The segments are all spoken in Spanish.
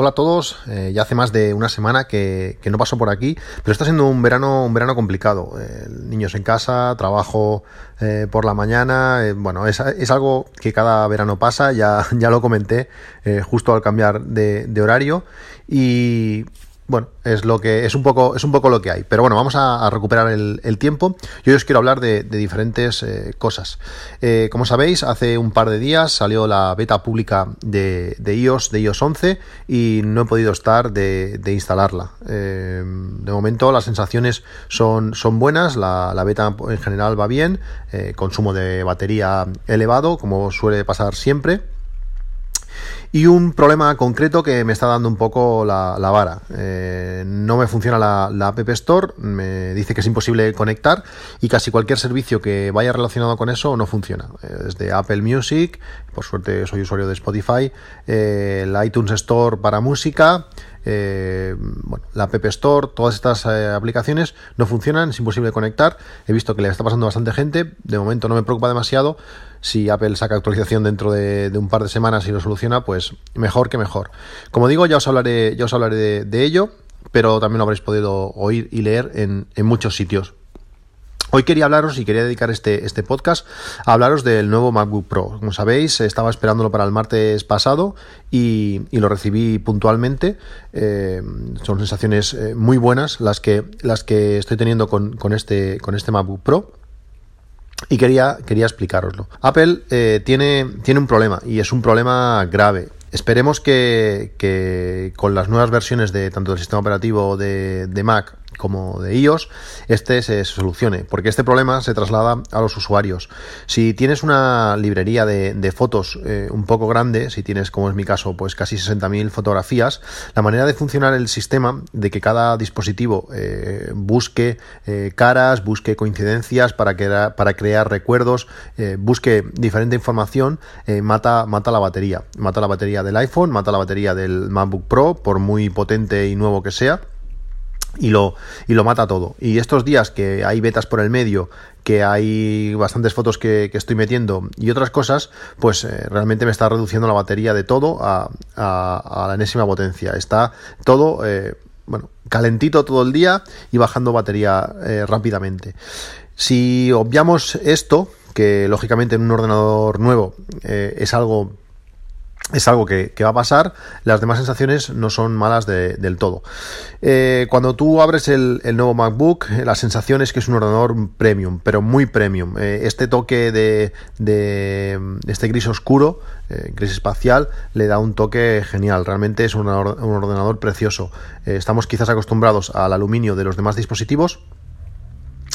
Hola a todos, eh, ya hace más de una semana que, no paso por aquí, pero está siendo un verano, un verano complicado. Eh, niños en casa, trabajo eh, por la mañana, bueno, es, algo que cada verano pasa, ya, ya lo comenté justo al cambiar de horario y bueno, es lo que es un poco es un poco lo que hay. Pero bueno, vamos a, recuperar el, tiempo. Yo os quiero hablar de, diferentes eh, cosas. Eh, como sabéis, hace un par de días salió la beta pública de, iOS, de iOS 11, y no he podido estar de, instalarla. Eh, de momento las sensaciones son, son buenas, la, la beta en general va bien, consumo de batería elevado, como suele pasar siempre y un problema concreto que me está dando un poco la, vara. Eh, no me funciona la, App Store, me dice que es imposible conectar y casi cualquier servicio que vaya relacionado con eso no funciona. Eh, desde Apple Music, por suerte soy usuario de Spotify, eh, el iTunes Store para música, bueno, la App Store, todas estas aplicaciones no funcionan, es imposible conectar. He visto que le está pasando bastante gente, de momento no me preocupa demasiado si Apple saca actualización dentro de, un par de semanas y lo soluciona, pues mejor que mejor. Como digo, ya os hablaré, ya os hablaré de, ello, pero también lo habréis podido oír y leer en, muchos sitios. Hoy quería hablaros y quería dedicar este, este podcast a hablaros del nuevo MacBook Pro. Como sabéis, estaba esperándolo para el martes pasado y, lo recibí puntualmente. Eh, son sensaciones eh, muy buenas las que, las que estoy teniendo con, con, este, con este MacBook Pro y quería, quería explicároslo. Apple eh, tiene, tiene un problema y es un problema grave. Esperemos que, que, con las nuevas versiones de tanto del sistema operativo de, de Mac como de iOS, este se solucione, porque este problema se traslada a los usuarios. Si tienes una librería de, fotos eh, un poco grande, si tienes, como es mi caso, pues casi 60.000 fotografías, la manera de funcionar el sistema, de que cada dispositivo eh, busque eh, caras, busque coincidencias para, para crear recuerdos, busque diferente información, mata, mata la batería. Mata la batería del iPhone, mata la batería del MacBook Pro, por muy potente y nuevo que sea y lo, y lo mata todo. Y estos días que hay betas por el medio, que hay bastantes fotos que, estoy metiendo y otras cosas, pues eh, realmente me está reduciendo la batería de todo a, la enésima potencia. Está todo, eh, bueno, calentito todo el día y bajando batería eh, rápidamente. Si obviamos esto, que lógicamente en un ordenador nuevo es algo es algo que, va a pasar, las demás sensaciones no son malas del todo. Eh, cuando tú abres el, nuevo MacBook, eh, la sensación es que es un ordenador premium, pero muy premium. Eh, este toque de, este gris oscuro, gris espacial, le da un toque genial. Realmente es un, un ordenador precioso. estamos quizás acostumbrados al aluminio de los demás dispositivos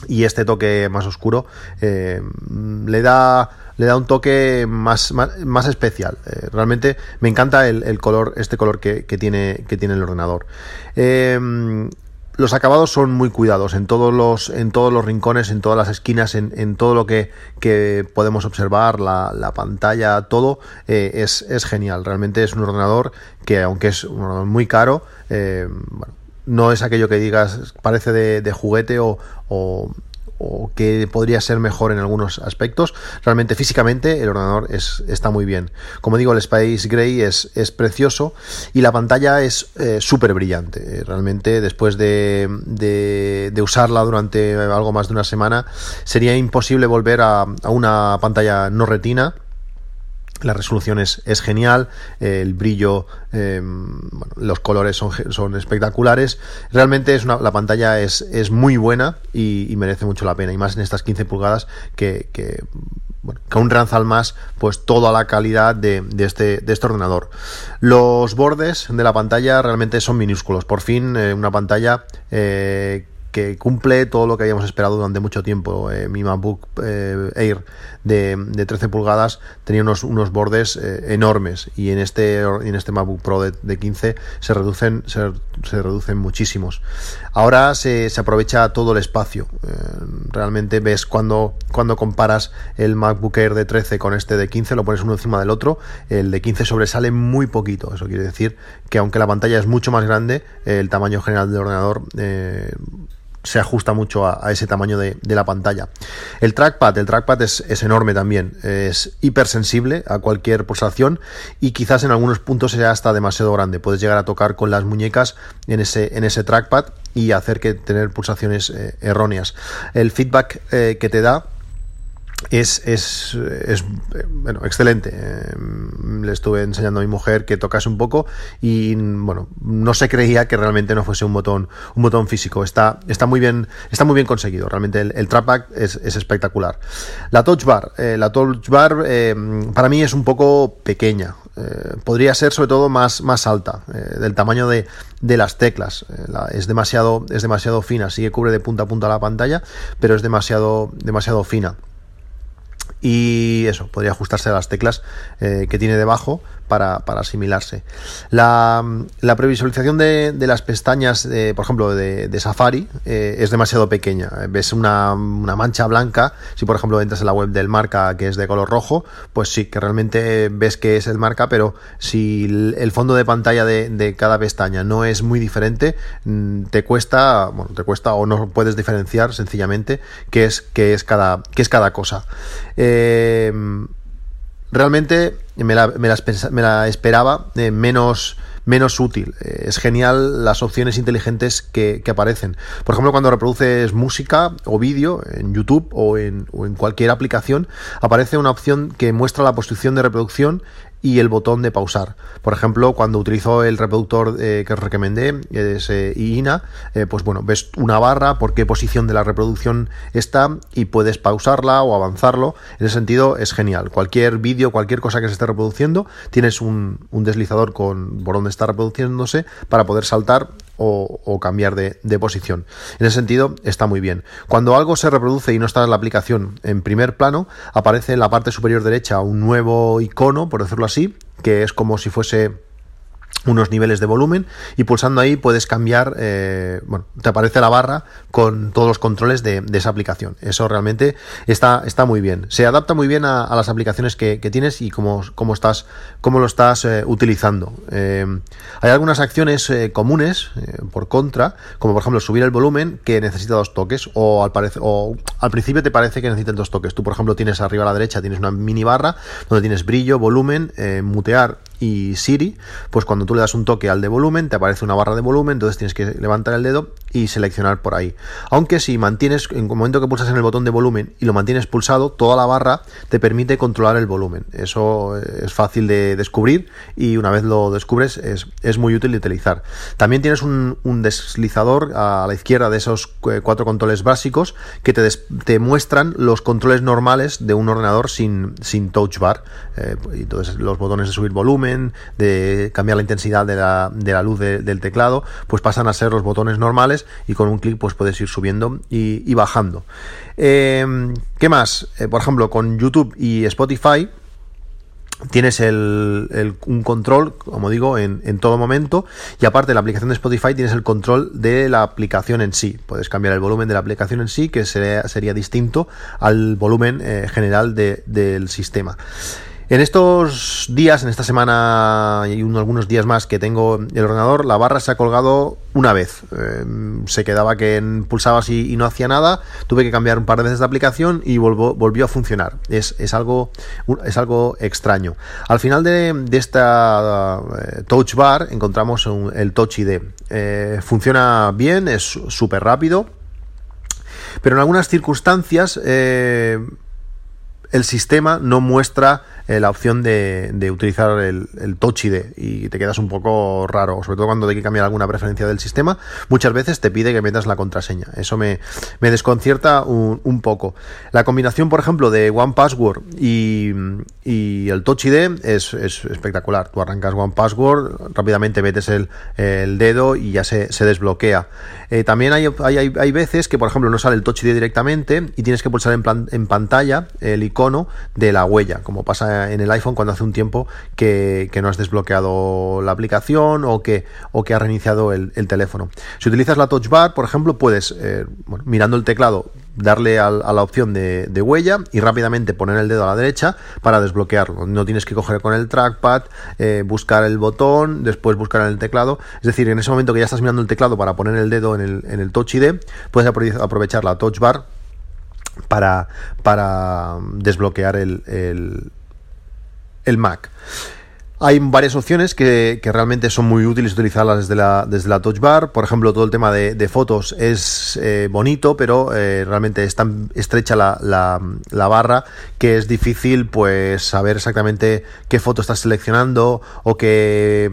y este toque más oscuro le da le da un toque más, más, especial. Eh, realmente me encanta el, color, este color que, tiene, que tiene el ordenador. Eh, los acabados son muy cuidados en todos los, en todos los rincones, en todas las esquinas, en, todo lo que, podemos observar, la, pantalla, todo eh, es, genial. Realmente es un ordenador que, aunque es un ordenador muy caro, no es aquello que digas parece de, juguete o, o que podría ser mejor en algunos aspectos. Realmente físicamente el ordenador es, está muy bien. Como digo, el Space Gray es, es precioso y la pantalla es eh, súper brillante. Realmente después de, de, usarla durante algo más de una semana sería imposible volver a una pantalla no retina la resolución es, genial, el brillo, em, los colores son, son, espectaculares. Realmente es la pantalla es, es muy buena y, merece mucho la pena. Y más en estas 15 pulgadas que, que bueno, que más pues toda la calidad de, de, este, de este ordenador. Los bordes de la pantalla realmente son minúsculos. Por fin eh, una pantalla eh, que cumple todo lo que habíamos esperado durante mucho tiempo. mi MacBook Air de, de, 13 pulgadas tenía unos, unos bordes enormes y en este, en este MacBook Pro de, de 15 se reducen, se, se reducen muchísimos. Ahora se, se aprovecha todo el espacio. realmente ves cuando, cuando comparas el MacBook Air de 13 con este de 15, lo pones uno encima del otro, el de 15 sobresale muy poquito. Eso quiere decir que aunque la pantalla es mucho más grande, el tamaño general del ordenador eh, se ajusta mucho a, ese tamaño de, la pantalla. El trackpad, el trackpad es, enorme también, es hipersensible a cualquier pulsación y quizás en algunos puntos sea hasta demasiado grande. Puedes llegar a tocar con las muñecas en ese, en ese trackpad y hacer que tener pulsaciones eh, erróneas. El feedback eh, que te da es, es, es, bueno, excelente. le estuve enseñando a mi mujer que tocase un poco y bueno, no se creía que realmente no fuese un botón, un botón físico. Está, está muy bien, está muy bien conseguido. Realmente el, el es, es, espectacular. La touch bar, eh, la touch bar eh, para mí es un poco pequeña. Eh, podría ser sobre todo más, más alta, del tamaño de, de las teclas. es demasiado, es demasiado fina. Sí que cubre de punta a punta la pantalla, pero es demasiado, demasiado fina y eso, podría ajustarse a las teclas eh, que tiene debajo para, asimilarse. La, previsualización de, las pestañas, por ejemplo, de, Safari, eh, es demasiado pequeña. Ves una, mancha blanca, si por ejemplo entras en la web del marca que es de color rojo, pues sí, que realmente ves que es el marca, pero si el fondo de pantalla de, cada pestaña no es muy diferente, mm, te cuesta, bueno, te cuesta o no puedes diferenciar sencillamente qué es, qué es, cada, qué es cada cosa. Eh, realmente me la, esperaba eh, menos, menos útil. Eh, es genial las opciones inteligentes que, aparecen. Por ejemplo, cuando reproduces música o vídeo en YouTube o en cualquier aplicación, aparece una opción que muestra la posición de reproducción y el botón de pausar. Por ejemplo, cuando utilizo el reproductor eh, que os recomendé, ese IINA, eh, pues bueno, ves una barra por qué posición de la reproducción está y puedes pausarla o avanzarlo. En ese sentido es genial. Cualquier vídeo, cualquier cosa que se esté reproduciendo, tienes un, un deslizador con por donde está reproduciéndose para poder saltar o, cambiar de, posición. En ese sentido, está muy bien. Cuando algo se reproduce y no está en la aplicación en primer plano, aparece en la parte superior derecha un nuevo icono, por decirlo así, que es como si fuese unos niveles de volumen y pulsando ahí puedes cambiar, eh, bueno, te aparece la barra con todos los controles de, esa aplicación. Eso realmente está, está muy bien. Se adapta muy bien a, las aplicaciones que, tienes y cómo, cómo, estás, cómo lo estás eh, utilizando. Eh, hay algunas acciones comunes, por contra, como por ejemplo subir el volumen que necesita dos toques o al, o al principio te parece que necesitan dos toques. Tú, por ejemplo, tienes arriba a la derecha, tienes una mini barra donde tienes brillo, volumen, mutear y Siri, pues cuando tú le das un toque al de volumen, te aparece una barra de volumen, entonces tienes que levantar el dedo y seleccionar por ahí. Aunque si mantienes, en el momento que pulsas en el botón de volumen y lo mantienes pulsado, toda la barra te permite controlar el volumen. Eso es fácil de descubrir y una vez lo descubres es, muy útil de utilizar. También tienes un, deslizador a la izquierda de esos cuatro controles básicos que te, te muestran los controles normales de un ordenador sin, sin touch bar. Eh, entonces los botones de subir de cambiar la intensidad de la, de la luz del teclado, pues pasan a ser los botones normales y con un clic pues puedes ir subiendo y, bajando. Em, ¿Qué más? Eh, por ejemplo, con YouTube y Spotify tienes el, un control, como digo, en, en, todo momento. Y aparte la aplicación de Spotify, tienes el control de la aplicación en sí. Puedes cambiar el volumen de la aplicación en sí, que sería, sería distinto al volumen eh, general del sistema. En estos días, en esta semana y algunos días más que tengo el ordenador, la barra se ha colgado una vez. Eh, se quedaba que pulsabas y, no hacía nada. Tuve que cambiar un par de veces de aplicación y volvió a funcionar. Es, algo, es algo extraño. Al final de, esta eh, Touch Bar encontramos el Touch ID. Eh, funciona bien, es súper rápido. Pero en algunas circunstancias el sistema no muestra la opción de, de utilizar el, el, Touch ID y te quedas un poco raro, sobre todo cuando hay que cambiar alguna preferencia del sistema. Muchas veces te pide que metas la contraseña. Eso me, me desconcierta un, un, poco. La combinación, por ejemplo, de One Password y, y el Touch ID es, es, espectacular. Tú arrancas One Password, rápidamente metes el, el dedo y ya se, desbloquea. Eh, también hay, hay, hay, veces que, por ejemplo, no sale el Touch ID directamente y tienes que pulsar en, plan, en pantalla el icono de la huella, como pasa en el iPhone cuando hace un tiempo que, no has desbloqueado la aplicación o que, o que ha reiniciado el, el teléfono. Si utilizas la Touch Bar, por ejemplo, puedes, eh, mirando el teclado, darle a, la opción de, huella y rápidamente poner el dedo a la derecha para desbloquearlo. No tienes que coger con el trackpad, eh, buscar el botón, después buscar en el teclado. Es decir, en ese momento que ya estás mirando el teclado para poner el dedo en el, en el Touch ID, puedes aprovechar la Touch Bar para, para desbloquear el, el, el Mac. Hay varias opciones que, que, realmente son muy útiles utilizarlas desde la, desde la Touch Bar. Por ejemplo, todo el tema de, fotos es eh, bonito, pero eh, realmente es tan estrecha la, la, la, barra que es difícil pues saber exactamente qué foto estás seleccionando o qué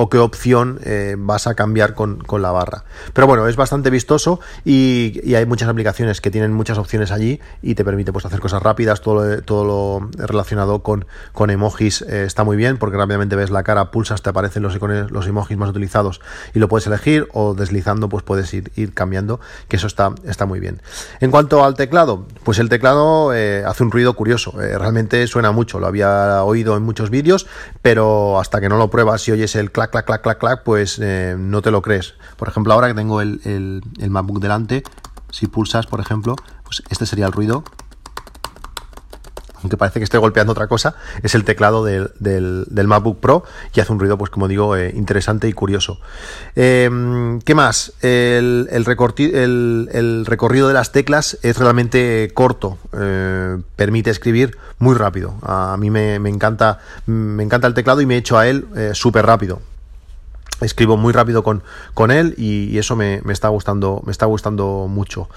o qué opción eh, vas a cambiar con, con, la barra. Pero bueno, es bastante vistoso y, hay muchas aplicaciones que tienen muchas opciones allí y te permite pues, hacer cosas rápidas, todo lo, todo lo relacionado con, con emojis eh, está muy bien porque rápidamente ves la cara, pulsas, te aparecen los, icones, los emojis más utilizados y lo puedes elegir o deslizando pues puedes ir, ir cambiando, que eso está, está muy bien. En cuanto al teclado, pues el teclado eh, hace un ruido curioso, realmente suena mucho, lo había oído en muchos vídeos, pero hasta que no lo pruebas y oyes el clac clac, clac, clac, clac, pues eh, no te lo crees. Por ejemplo, ahora que tengo el, el, MacBook delante, si pulsas, por ejemplo, pues este sería el ruido aunque parece que estoy golpeando otra cosa, es el teclado del, del, del MacBook Pro y hace un ruido, pues como digo, eh, interesante y curioso. Eh, ¿Qué más? El, el, el, el, recorrido de las teclas es realmente corto, eh, permite escribir muy rápido. A mí me, me, encanta, me encanta el teclado y me he hecho a él súper rápido escribo muy rápido con, con él y, eso me, me, está gustando me está gustando mucho.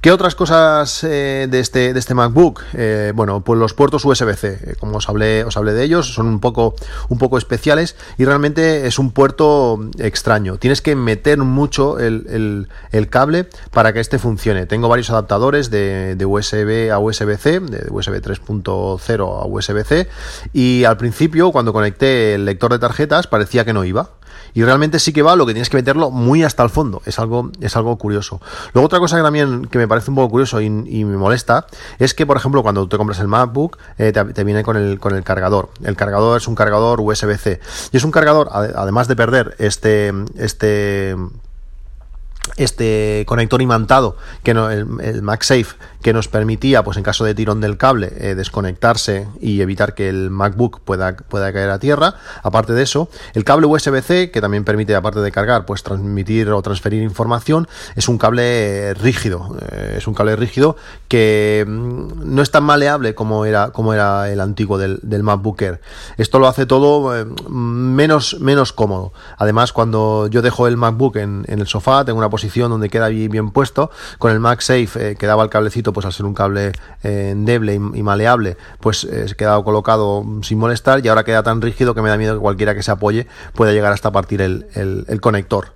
¿qué otras cosas eh, de, este, de este MacBook? Eh, bueno pues los puertos USB-C eh, como os hablé, os hablé de ellos son un poco, un poco especiales y realmente es un puerto extraño. Tienes que meter mucho el, el, cable para que este funcione. Tengo varios adaptadores de USB a USB-C de USB 3.0 a USB-C y al principio cuando conecté el lector de tarjetas parecía que no iba y realmente sí que va, lo que tienes que meterlo muy hasta el fondo. Es algo, es algo curioso. Luego otra cosa que también que me parece un poco curioso y, me molesta es que, por ejemplo, cuando te compras el MacBook, eh, te, te, viene con el, con el cargador. El cargador es un cargador USB-C. Y es un cargador, además de perder este, este este conector imantado que no, el, el, MagSafe que nos permitía pues en caso de tirón del cable eh, desconectarse y evitar que el MacBook pueda, pueda caer a tierra. Aparte de eso el cable USB-C que también permite aparte de cargar pues transmitir o transferir información es un cable rígido eh, es un cable rígido que mm, no es tan maleable como era como era el antiguo del, del MacBook Air. Esto lo hace todo eh, menos menos cómodo. Además cuando yo dejo el MacBook en el sofá tengo una donde queda bien, puesto. Con el MagSafe eh, quedaba el cablecito, pues al ser un cable eh, endeble y, maleable, pues eh, quedado colocado sin molestar y ahora queda tan rígido que me da miedo que cualquiera que se apoye pueda llegar hasta partir el, conector.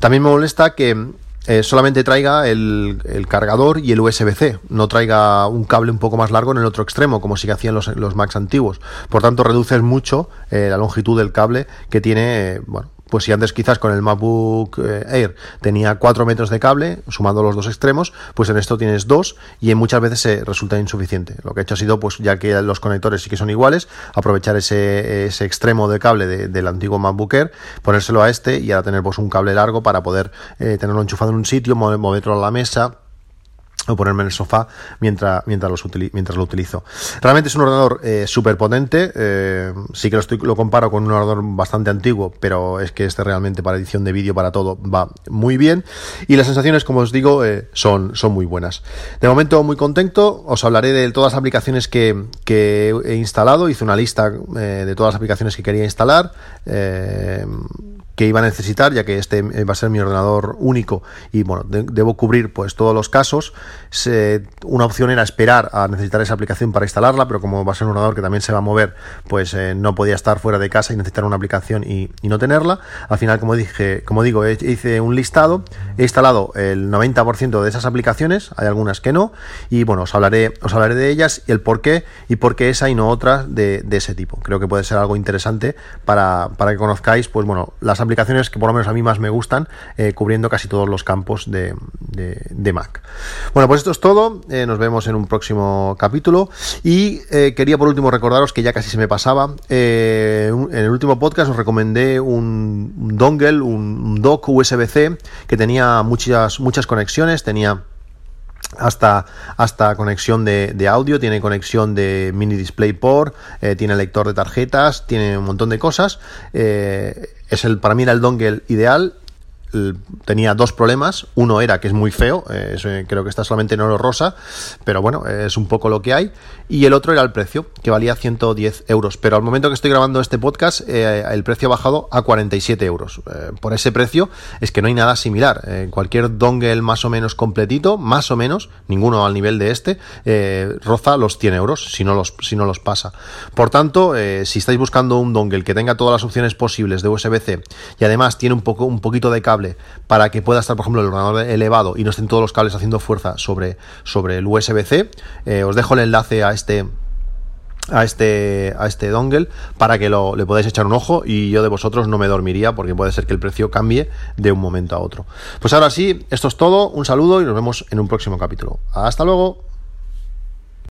También me molesta que eh, solamente traiga el, cargador y el USB-C, no traiga un cable un poco más largo en el otro extremo, como sí que hacían los, los Macs antiguos. Por tanto, reduces mucho la longitud del cable que tiene, pues si antes quizás con el MacBook Air tenía 4 metros de cable, sumando los dos extremos, pues en esto tienes dos y en muchas veces se resulta insuficiente. Lo que he hecho ha sido, pues ya que los conectores sí que son iguales, aprovechar ese, ese extremo de cable de, del antiguo MacBook Air, ponérselo a este y ahora tener pues un cable largo para poder eh, tenerlo enchufado en un sitio, moverlo a la mesa o ponerme en el sofá mientras, mientras, los mientras lo utilizo. Realmente es un ordenador eh, súper potente, eh, sí que lo, estoy, lo comparo con un ordenador bastante antiguo, pero es que este realmente para edición de vídeo, para todo, va muy bien y las sensaciones, como os digo, eh, son, son muy buenas. De momento muy contento, os hablaré de todas las aplicaciones que, que he instalado, hice una lista eh, de todas las aplicaciones que quería instalar. Eh, que iba a necesitar, ya que este va a ser mi ordenador único y bueno, debo cubrir pues todos los casos. una opción era esperar a necesitar esa aplicación para instalarla, pero como va a ser un ordenador que también se va a mover, pues eh, no podía estar fuera de casa y necesitar una aplicación y, no tenerla. Al final, como dije, como digo, hice un listado, he instalado el 90% de esas aplicaciones, hay algunas que no, y bueno, os hablaré, os hablaré de ellas y el por qué y por qué esa y no otras de, ese tipo. Creo que puede ser algo interesante para, que conozcáis, pues bueno, las aplicaciones que por lo menos a mí más me gustan, eh, cubriendo casi todos los campos de, Mac. Bueno, pues esto es todo. Eh, nos vemos en un próximo capítulo. Y eh, quería por último recordaros que ya casi se me pasaba. en el último podcast os recomendé un, dongle, un, dock USB-C que tenía muchas, muchas conexiones. Tenía hasta, hasta conexión de, audio, tiene conexión de mini DisplayPort, eh, tiene lector de tarjetas, tiene un montón de cosas. Eh, es el, para mí era el dongle ideal tenía dos problemas. Uno era que es muy feo, eh, creo que está solamente en oro rosa, pero bueno, es un poco lo que hay. Y el otro era el precio, que valía 110 euros. Pero al momento que estoy grabando este podcast, eh, el precio ha bajado a 47 euros. Eh, por ese precio es que no hay nada similar. cualquier dongle más o menos completito, más o menos, ninguno al nivel de este, roza los 100 euros, si no los, si no los pasa. Por tanto, si estáis buscando un dongle que tenga todas las opciones posibles de USB-C y además tiene un, poco, un poquito de para que pueda estar, por ejemplo, el ordenador elevado y no estén todos los cables haciendo fuerza sobre, sobre el USB-C. Eh, os dejo el enlace a este a este, a este dongle para que lo, le podáis echar un ojo y yo de vosotros no me dormiría porque puede ser que el precio cambie de un momento a otro. Pues ahora sí, esto es todo, un saludo y nos vemos en un próximo capítulo. Hasta luego.